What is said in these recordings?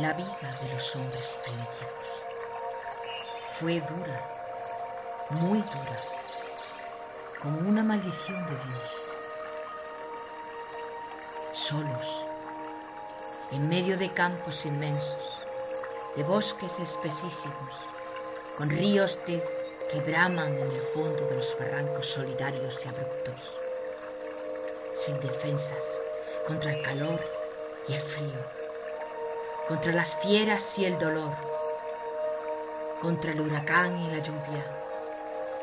La vida de los hombres primitivos fue dura, muy dura, como una maldición de Dios. Solos, en medio de campos inmensos, de bosques espesísimos, con ríos de que braman en el fondo de los barrancos solitarios y abruptos, sin defensas contra el calor y el frío contra las fieras y el dolor, contra el huracán y la lluvia,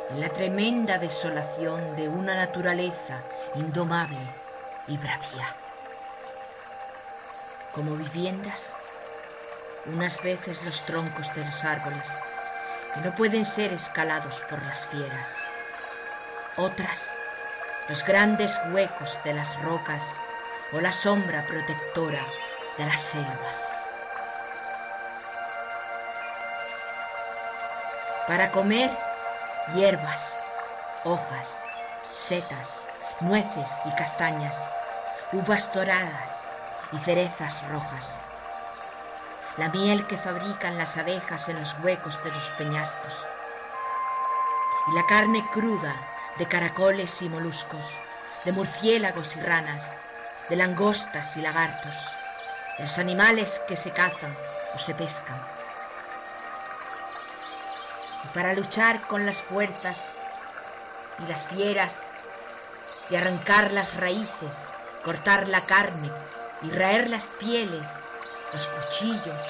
en la tremenda desolación de una naturaleza indomable y bravía. Como viviendas, unas veces los troncos de los árboles que no pueden ser escalados por las fieras, otras los grandes huecos de las rocas o la sombra protectora de las selvas. Para comer hierbas, hojas, setas, nueces y castañas, uvas doradas y cerezas rojas. La miel que fabrican las abejas en los huecos de los peñascos. Y la carne cruda de caracoles y moluscos, de murciélagos y ranas, de langostas y lagartos, de los animales que se cazan o se pescan para luchar con las fuerzas y las fieras y arrancar las raíces, cortar la carne y raer las pieles, los cuchillos,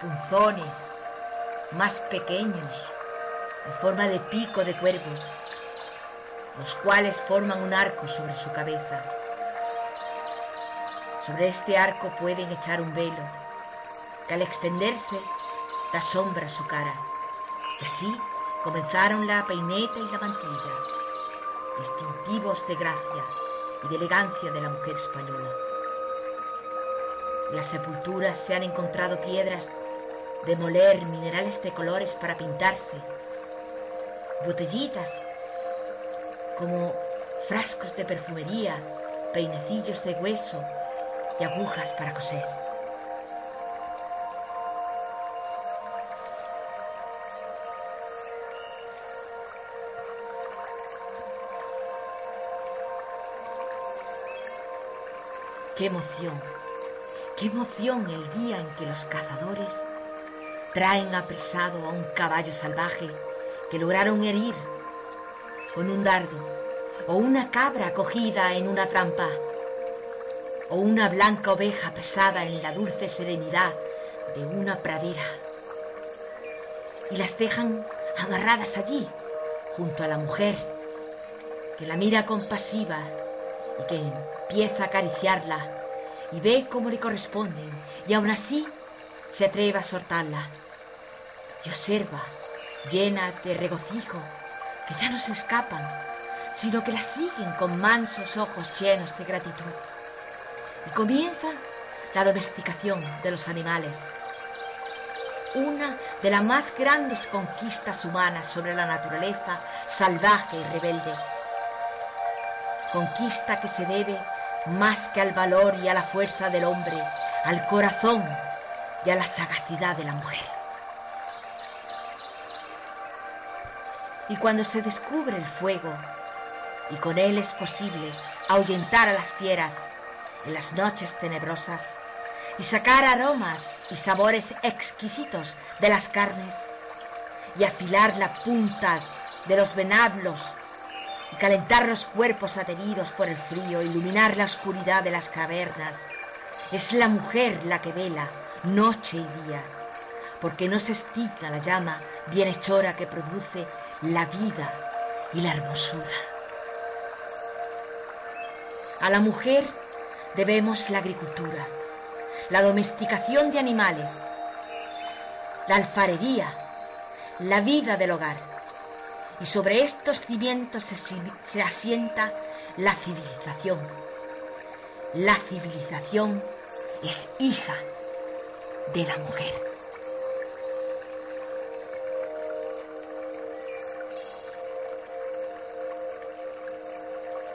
punzones más pequeños en forma de pico de cuervo, los cuales forman un arco sobre su cabeza. Sobre este arco pueden echar un velo que al extenderse da sombra a su cara. Y así comenzaron la peineta y la mantilla, distintivos de gracia y de elegancia de la mujer española. En las sepulturas se han encontrado piedras de moler, minerales de colores para pintarse, botellitas como frascos de perfumería, peinecillos de hueso y agujas para coser. Qué emoción, qué emoción el día en que los cazadores traen apresado a un caballo salvaje que lograron herir con un dardo, o una cabra cogida en una trampa, o una blanca oveja pesada en la dulce serenidad de una pradera. Y las dejan amarradas allí, junto a la mujer, que la mira compasiva que empieza a acariciarla y ve cómo le corresponden y aún así se atreve a soltarla. Y observa, llena de regocijo, que ya no se escapan, sino que la siguen con mansos ojos llenos de gratitud. Y comienza la domesticación de los animales, una de las más grandes conquistas humanas sobre la naturaleza salvaje y rebelde conquista que se debe más que al valor y a la fuerza del hombre, al corazón y a la sagacidad de la mujer. Y cuando se descubre el fuego, y con él es posible ahuyentar a las fieras en las noches tenebrosas, y sacar aromas y sabores exquisitos de las carnes, y afilar la punta de los venablos y calentar los cuerpos ateridos por el frío, iluminar la oscuridad de las cavernas. Es la mujer la que vela noche y día, porque no se extinta la llama bienhechora que produce la vida y la hermosura. A la mujer debemos la agricultura, la domesticación de animales, la alfarería, la vida del hogar y sobre estos cimientos se, asienta la civilización. La civilización es hija de la mujer.